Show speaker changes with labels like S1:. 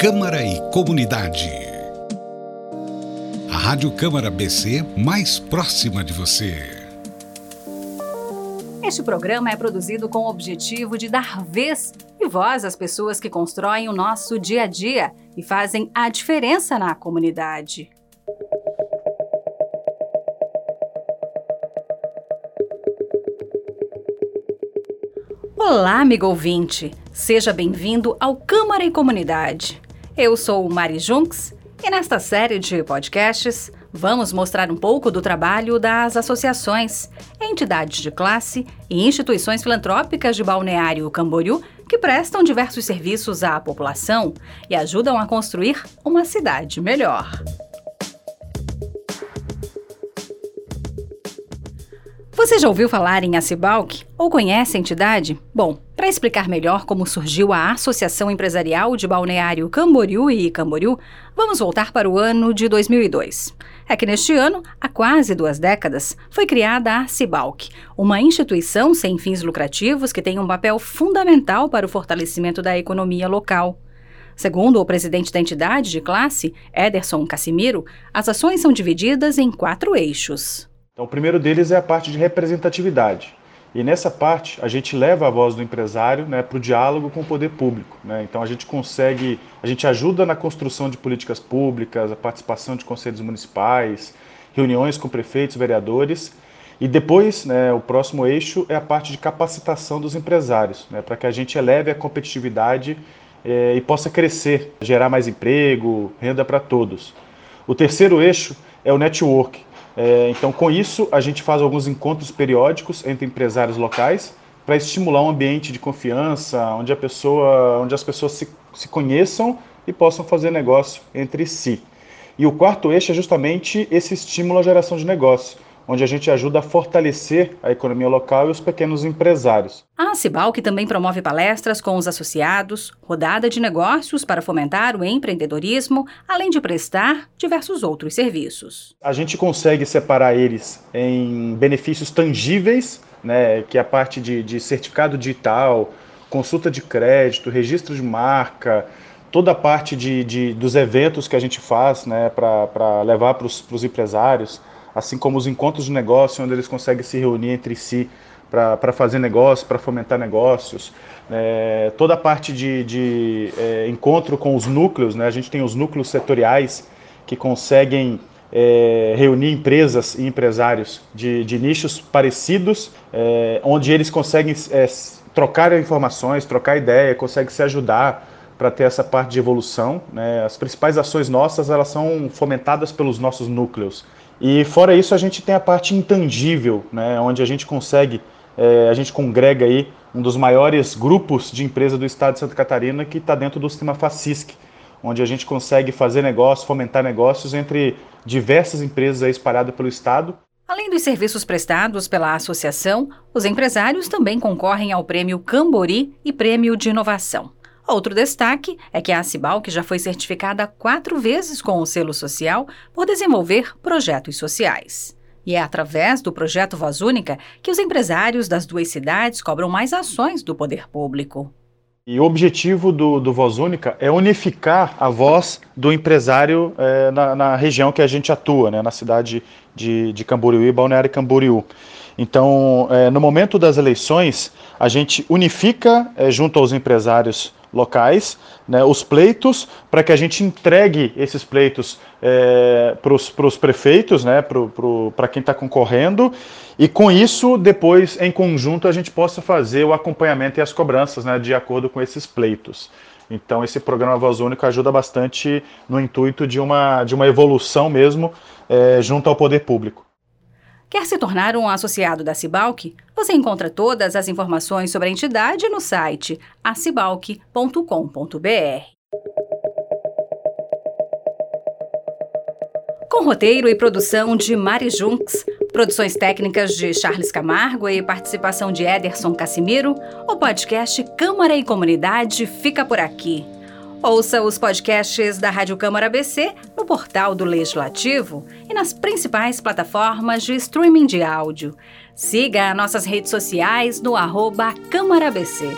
S1: Câmara e Comunidade. A Rádio Câmara BC mais próxima de você.
S2: Este programa é produzido com o objetivo de dar vez e voz às pessoas que constroem o nosso dia a dia e fazem a diferença na comunidade. Olá, amigo ouvinte! Seja bem-vindo ao Câmara e Comunidade. Eu sou Mari Junks e nesta série de podcasts vamos mostrar um pouco do trabalho das associações, entidades de classe e instituições filantrópicas de Balneário Camboriú que prestam diversos serviços à população e ajudam a construir uma cidade melhor. Você já ouviu falar em Acibalc ou conhece a entidade? Bom, para explicar melhor como surgiu a Associação Empresarial de Balneário Camboriú e Camboriú, vamos voltar para o ano de 2002. É que neste ano, há quase duas décadas, foi criada a Acibalc, uma instituição sem fins lucrativos que tem um papel fundamental para o fortalecimento da economia local. Segundo o presidente da entidade de classe, Ederson Cassimiro, as ações são divididas em quatro eixos.
S3: Então, o primeiro deles é a parte de representatividade. E nessa parte, a gente leva a voz do empresário né, para o diálogo com o poder público. Né? Então, a gente consegue, a gente ajuda na construção de políticas públicas, a participação de conselhos municipais, reuniões com prefeitos, vereadores. E depois, né, o próximo eixo é a parte de capacitação dos empresários, né, para que a gente eleve a competitividade eh, e possa crescer, gerar mais emprego, renda para todos. O terceiro eixo é o network, é, então, com isso, a gente faz alguns encontros periódicos entre empresários locais para estimular um ambiente de confiança, onde, a pessoa, onde as pessoas se, se conheçam e possam fazer negócio entre si. E o quarto eixo é justamente esse estímulo à geração de negócio onde a gente ajuda a fortalecer a economia local e os pequenos empresários.
S2: A Cibal que também promove palestras com os associados, rodada de negócios para fomentar o empreendedorismo, além de prestar diversos outros serviços.
S3: A gente consegue separar eles em benefícios tangíveis, né, que é a parte de, de certificado digital, consulta de crédito, registro de marca, toda a parte de, de, dos eventos que a gente faz né, para levar para os empresários assim como os encontros de negócio, onde eles conseguem se reunir entre si para fazer negócio, para fomentar negócios. É, toda a parte de, de é, encontro com os núcleos, né? a gente tem os núcleos setoriais que conseguem é, reunir empresas e empresários de, de nichos parecidos, é, onde eles conseguem é, trocar informações, trocar ideia, conseguem se ajudar para ter essa parte de evolução. Né? As principais ações nossas elas são fomentadas pelos nossos núcleos. E fora isso, a gente tem a parte intangível, né, onde a gente consegue, é, a gente congrega aí um dos maiores grupos de empresa do estado de Santa Catarina que está dentro do sistema FACISC, onde a gente consegue fazer negócios, fomentar negócios entre diversas empresas espalhadas pelo estado.
S2: Além dos serviços prestados pela associação, os empresários também concorrem ao Prêmio Cambori e Prêmio de Inovação. Outro destaque é que a Cibal, que já foi certificada quatro vezes com o selo social por desenvolver projetos sociais. E é através do projeto Voz Única que os empresários das duas cidades cobram mais ações do poder público.
S3: E o objetivo do, do Voz Única é unificar a voz do empresário é, na, na, região que a gente atua, né, na cidade de, de Camboriú e Balneário Camboriú. Então, é, no momento das eleições, a gente unifica é, junto aos empresários locais, né, os pleitos, para que a gente entregue esses pleitos é, para os prefeitos, né, para quem está concorrendo, e com isso, depois, em conjunto, a gente possa fazer o acompanhamento e as cobranças né, de acordo com esses pleitos. Então, esse programa Voz Única ajuda bastante no intuito de uma, de uma evolução mesmo é, junto ao poder público.
S2: Quer se tornar um associado da Cibalc? Você encontra todas as informações sobre a entidade no site acibalc.com.br. Com roteiro e produção de Mari Junks, produções técnicas de Charles Camargo e participação de Ederson Cassimiro, o podcast Câmara e Comunidade fica por aqui. Ouça os podcasts da Rádio Câmara BC no portal do Legislativo e nas principais plataformas de streaming de áudio. Siga nossas redes sociais no arroba Câmara BC.